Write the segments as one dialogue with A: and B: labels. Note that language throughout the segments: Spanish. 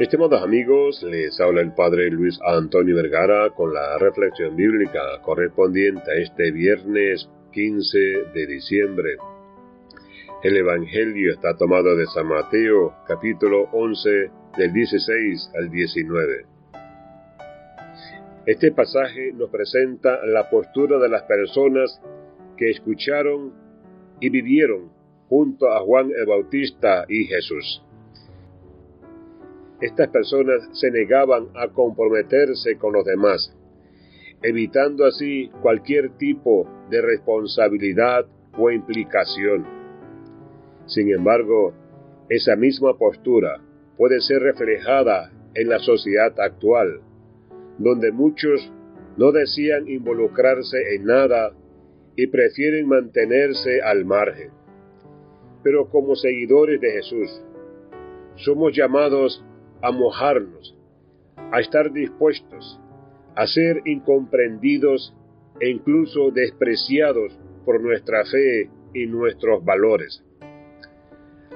A: Estimados amigos, les habla el Padre Luis Antonio Vergara con la reflexión bíblica correspondiente a este viernes 15 de diciembre. El Evangelio está tomado de San Mateo, capítulo 11, del 16 al 19. Este pasaje nos presenta la postura de las personas que escucharon y vivieron junto a Juan el Bautista y Jesús. Estas personas se negaban a comprometerse con los demás, evitando así cualquier tipo de responsabilidad o implicación. Sin embargo, esa misma postura puede ser reflejada en la sociedad actual, donde muchos no desean involucrarse en nada y prefieren mantenerse al margen. Pero como seguidores de Jesús, somos llamados a mojarnos, a estar dispuestos, a ser incomprendidos e incluso despreciados por nuestra fe y nuestros valores.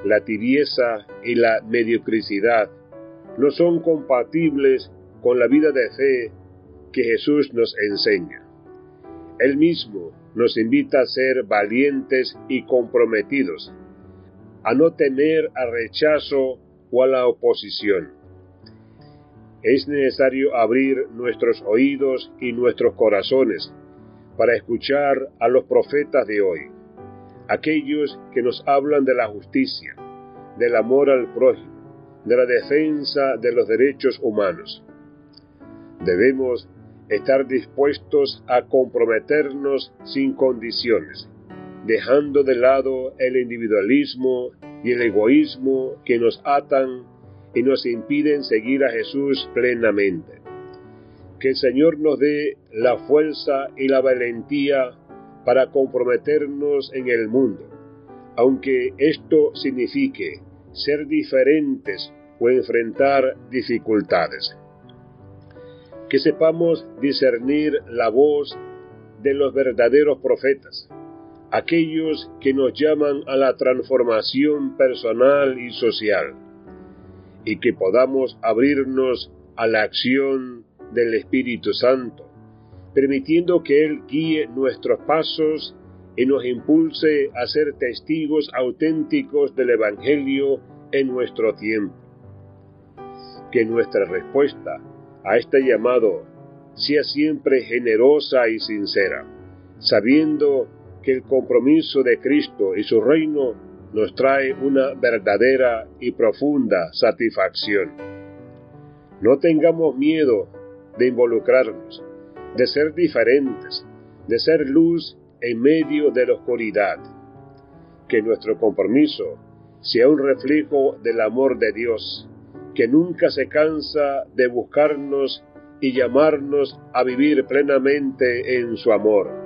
A: La tibieza y la mediocridad no son compatibles con la vida de fe que Jesús nos enseña. Él mismo nos invita a ser valientes y comprometidos, a no temer al rechazo o a la oposición es necesario abrir nuestros oídos y nuestros corazones para escuchar a los profetas de hoy, aquellos que nos hablan de la justicia, del amor al prójimo, de la defensa de los derechos humanos. Debemos estar dispuestos a comprometernos sin condiciones, dejando de lado el individualismo y el egoísmo que nos atan y nos impiden seguir a Jesús plenamente. Que el Señor nos dé la fuerza y la valentía para comprometernos en el mundo, aunque esto signifique ser diferentes o enfrentar dificultades. Que sepamos discernir la voz de los verdaderos profetas, aquellos que nos llaman a la transformación personal y social y que podamos abrirnos a la acción del Espíritu Santo, permitiendo que Él guíe nuestros pasos y nos impulse a ser testigos auténticos del Evangelio en nuestro tiempo. Que nuestra respuesta a este llamado sea siempre generosa y sincera, sabiendo que el compromiso de Cristo y su reino nos trae una verdadera y profunda satisfacción. No tengamos miedo de involucrarnos, de ser diferentes, de ser luz en medio de la oscuridad. Que nuestro compromiso sea un reflejo del amor de Dios, que nunca se cansa de buscarnos y llamarnos a vivir plenamente en su amor.